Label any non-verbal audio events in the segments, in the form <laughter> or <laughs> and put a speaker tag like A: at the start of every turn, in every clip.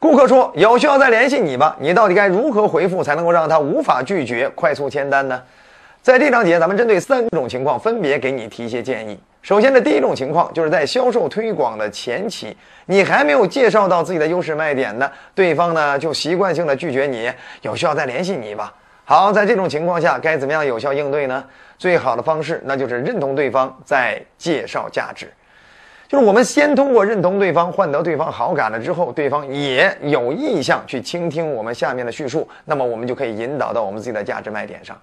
A: 顾客说有需要再联系你吧，你到底该如何回复才能够让他无法拒绝，快速签单呢？在这章节，咱们针对三种情况分别给你提一些建议。首先的第一种情况，就是在销售推广的前期，你还没有介绍到自己的优势卖点呢，对方呢就习惯性的拒绝你，有需要再联系你吧。好，在这种情况下，该怎么样有效应对呢？最好的方式，那就是认同对方，再介绍价值。就是我们先通过认同对方，换得对方好感了之后，对方也有意向去倾听我们下面的叙述，那么我们就可以引导到我们自己的价值卖点上。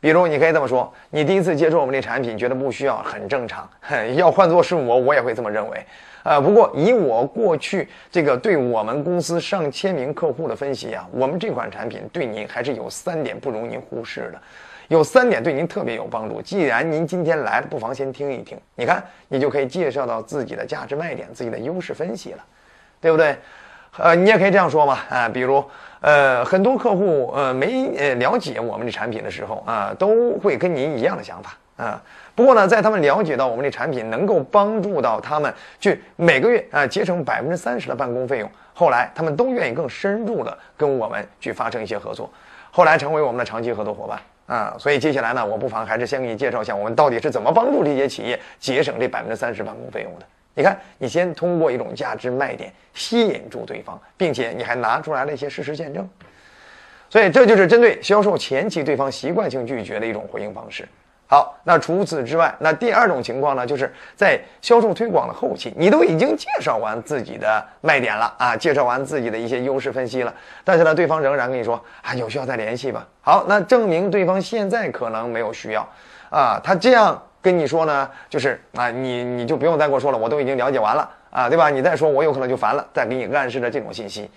A: 比如，你可以这么说：你第一次接触我们这产品，觉得不需要，很正常。<laughs> 要换做是我，我也会这么认为。呃，不过以我过去这个对我们公司上千名客户的分析啊，我们这款产品对您还是有三点不容您忽视的。有三点对您特别有帮助。既然您今天来了，不妨先听一听。你看，你就可以介绍到自己的价值卖点、自己的优势分析了，对不对？呃，你也可以这样说嘛，啊，比如，呃，很多客户呃没呃了解我们的产品的时候啊，都会跟您一样的想法啊。不过呢，在他们了解到我们的产品能够帮助到他们去每个月啊节省百分之三十的办公费用，后来他们都愿意更深入的跟我们去发生一些合作，后来成为我们的长期合作伙伴。啊，所以接下来呢，我不妨还是先给你介绍一下我们到底是怎么帮助这些企业节省这百分之三十办公费用的。你看，你先通过一种价值卖点吸引住对方，并且你还拿出来了一些事实见证，所以这就是针对销售前期对方习惯性拒绝的一种回应方式。好，那除此之外，那第二种情况呢，就是在销售推广的后期，你都已经介绍完自己的卖点了啊，介绍完自己的一些优势分析了，但是呢，对方仍然跟你说啊，有需要再联系吧。好，那证明对方现在可能没有需要啊，他这样跟你说呢，就是啊，你你就不用再跟我说了，我都已经了解完了啊，对吧？你再说我有可能就烦了，再给你暗示的这种信息，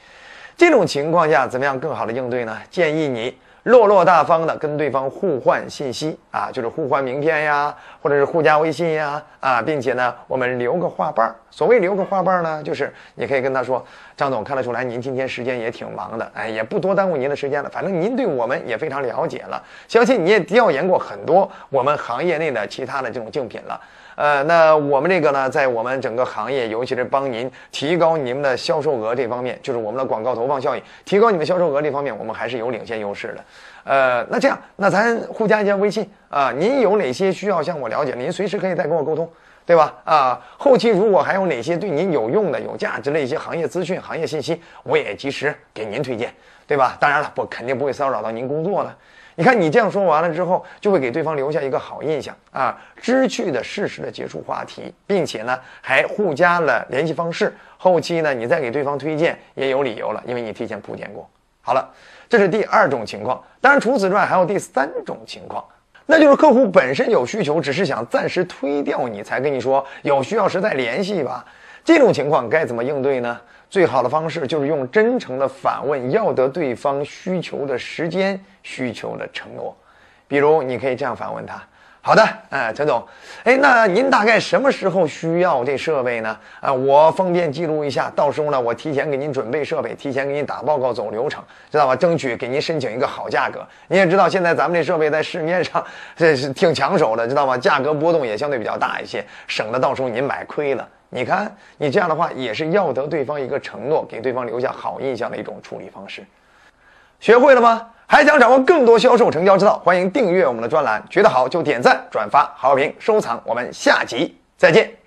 A: 这种情况下怎么样更好的应对呢？建议你。落落大方的跟对方互换信息啊，就是互换名片呀，或者是互加微信呀啊，并且呢，我们留个话瓣儿。所谓留个话瓣儿呢，就是你可以跟他说：“张总，看得出来您今天时间也挺忙的，哎，也不多耽误您的时间了。反正您对我们也非常了解了，相信你也调研过很多我们行业内的其他的这种竞品了。”呃，那我们这个呢，在我们整个行业，尤其是帮您提高您们的销售额这方面，就是我们的广告投放效益，提高你们销售额这方面，我们还是有领先优势的。呃，那这样，那咱互加一下微信啊，您有哪些需要向我了解，您随时可以再跟我沟通，对吧？啊，后期如果还有哪些对您有用的、有价值的一些行业资讯、行业信息，我也及时给您推荐，对吧？当然了，不肯定不会骚扰到您工作了。你看，你这样说完了之后，就会给对方留下一个好印象啊，知趣的、适时的结束话题，并且呢，还互加了联系方式。后期呢，你再给对方推荐也有理由了，因为你提前铺垫过。好了，这是第二种情况。当然，除此之外还有第三种情况，那就是客户本身有需求，只是想暂时推掉你，才跟你说有需要时再联系吧。这种情况该怎么应对呢？最好的方式就是用真诚的反问，要得对方需求的时间、需求的承诺。比如，你可以这样反问他：“好的，哎，陈总，哎，那您大概什么时候需要这设备呢？啊，我方便记录一下，到时候呢，我提前给您准备设备，提前给您打报告、走流程，知道吧？争取给您申请一个好价格。你也知道，现在咱们这设备在市面上这 <laughs> 是挺抢手的，知道吗？价格波动也相对比较大一些，省得到时候您买亏了。”你看，你这样的话也是要得对方一个承诺，给对方留下好印象的一种处理方式。学会了吗？还想掌握更多销售成交之道？欢迎订阅我们的专栏，觉得好就点赞、转发、好评、收藏。我们下集再见。